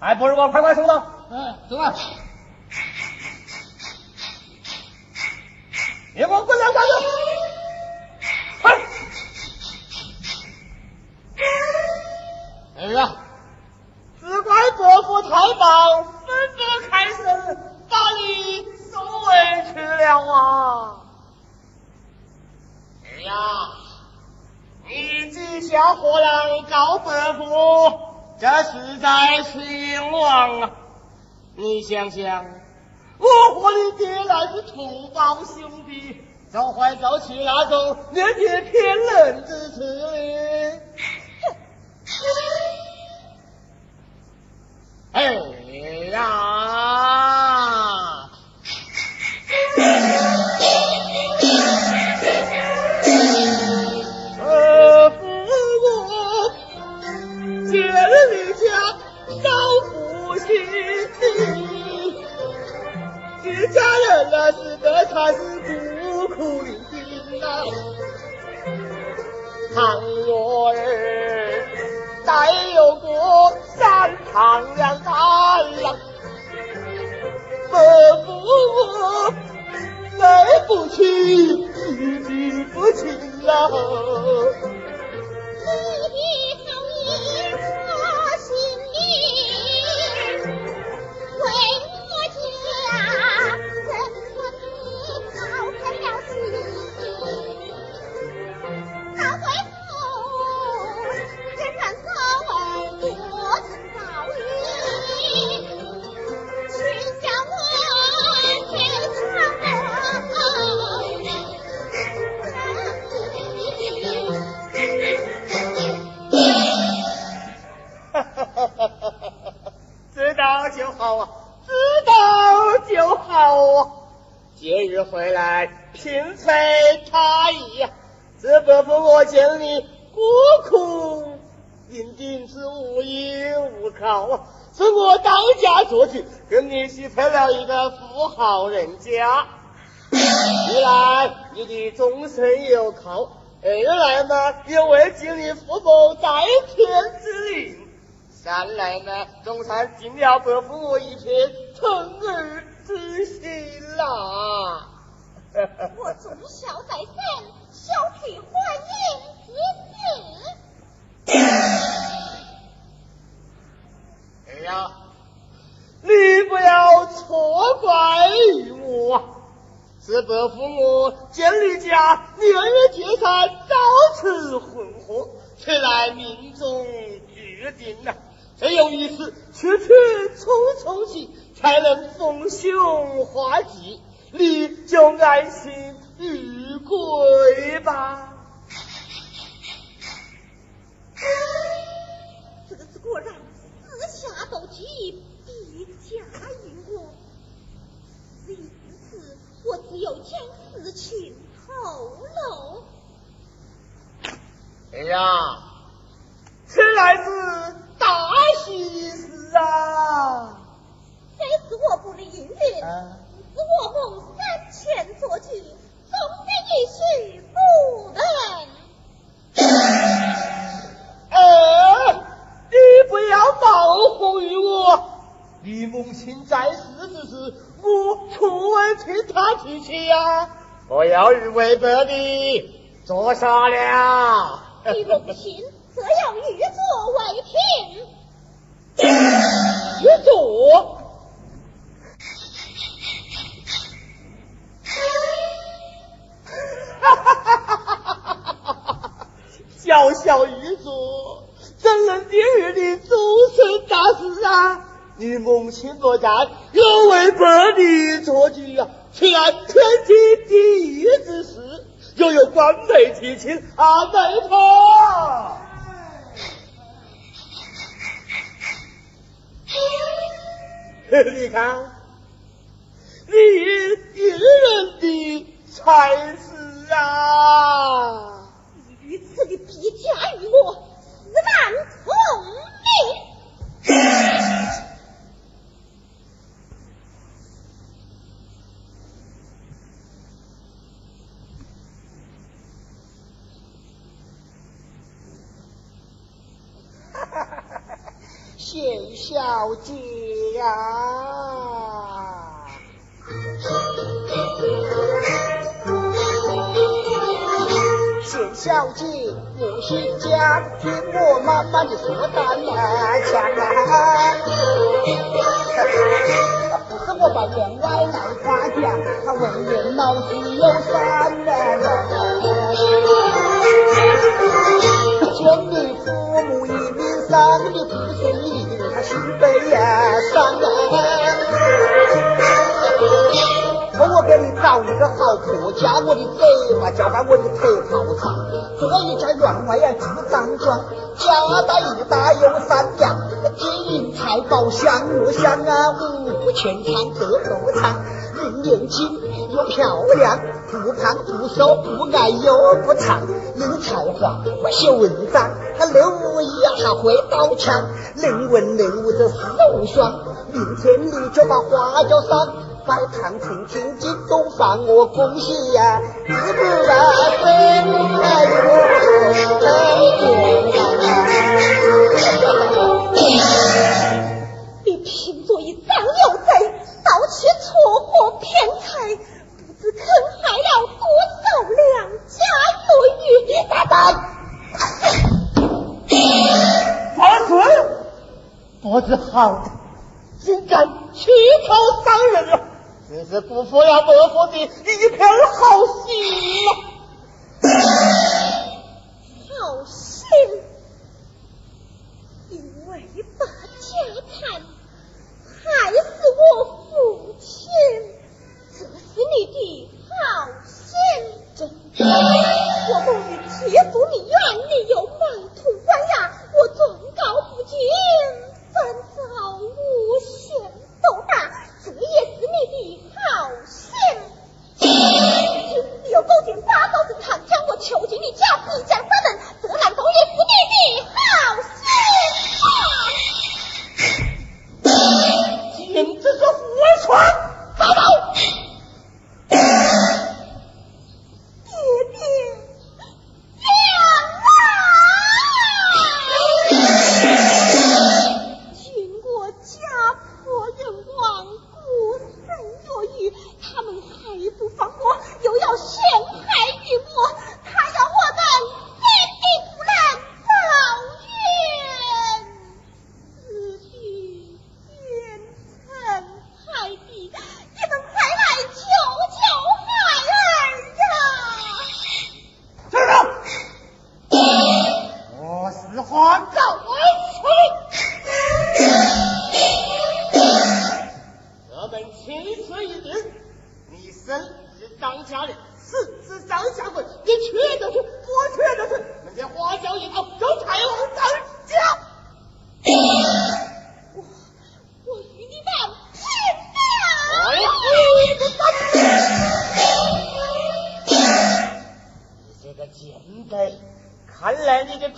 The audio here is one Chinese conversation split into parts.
还不是我快快送到。嗯，走啊！你给我滚两下子！快！哎呀，只怪伯父太棒，分不开身，把你送回去了啊！哎呀，你记下何来告伯父，这实在是冤枉啊！你想想，我和你爹乃是同胞兄弟，早坏早起那种面爹骗人那是这才是孤苦伶仃呐。倘若儿再有个三长两短了，伯父我对不起自己父亲了。道就好啊，知道就好啊。节日回来，嫔妃他意呀。这伯父我见你孤苦伶仃是无依无靠啊，是我当家作主，跟你许配了一个富豪人家。一来你的终身有靠，二来嘛也为尽你父母在天之灵。三来呢，总算尽了伯父我一片疼儿之心啦。我从小在身，小婿欢迎之子。哎呀，你不要错怪我，是伯父我见你家年月结散，早此混合，才来命中注定呐、这有一次区区匆匆起，才能逢凶化吉，你就安心玉归吧。这个是果然私下斗鸡，必加于我。因此，我只有将事情透露。哎呀，我蒙三千作举，终的一许不能。呃，你不要于我，你母亲在世之时，我从未替她提起呀、我要与为伯的做啥了？你母亲则要御作为凭。御座。小小一座，怎能定于你终身大事啊？你母亲不在，有为伯的做主啊，虽然天经地义之事，又有官媒提亲，啊，没错。你看，你一人的才是啊！如此的逼加于我，自然聪明。贤小姐呀！贤小姐，我姓江，听我慢慢的说单讲啊。不是我把员外来夸奖，他为人老实有三人。见你父母一命丧，你不顺意，他心悲呀伤说我给你找一个好婆家，我的嘴巴交换我的头泡茶。这一家员外呀住张庄，家大业大有三家，金银财宝享我享啊，五谷全餐得不长。人年轻又漂亮，不胖不瘦不矮又不长，有才华会写文章，他六五一还会刀枪，能文能武这是无双。明天你就把花轿上，摆堂听听京东放我恭喜呀，是不是？哎呦！好的，竟敢欺头伤人了，这是不负了伯父的一片好心啊！好心，因为把家产害死我父亲，这是你的好心。我不与铁骨你怨，你又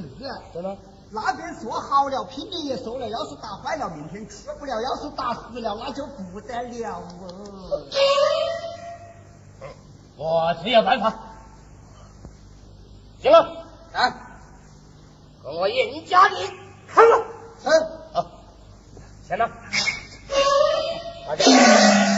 地了，对吧？那边做好了，拼命也说了，要是打坏了，明天吃不了；要是打死了，那就不得了哦。我只有办法。行了，啊，跟我一人家里看了，是，好，钱呢？大家。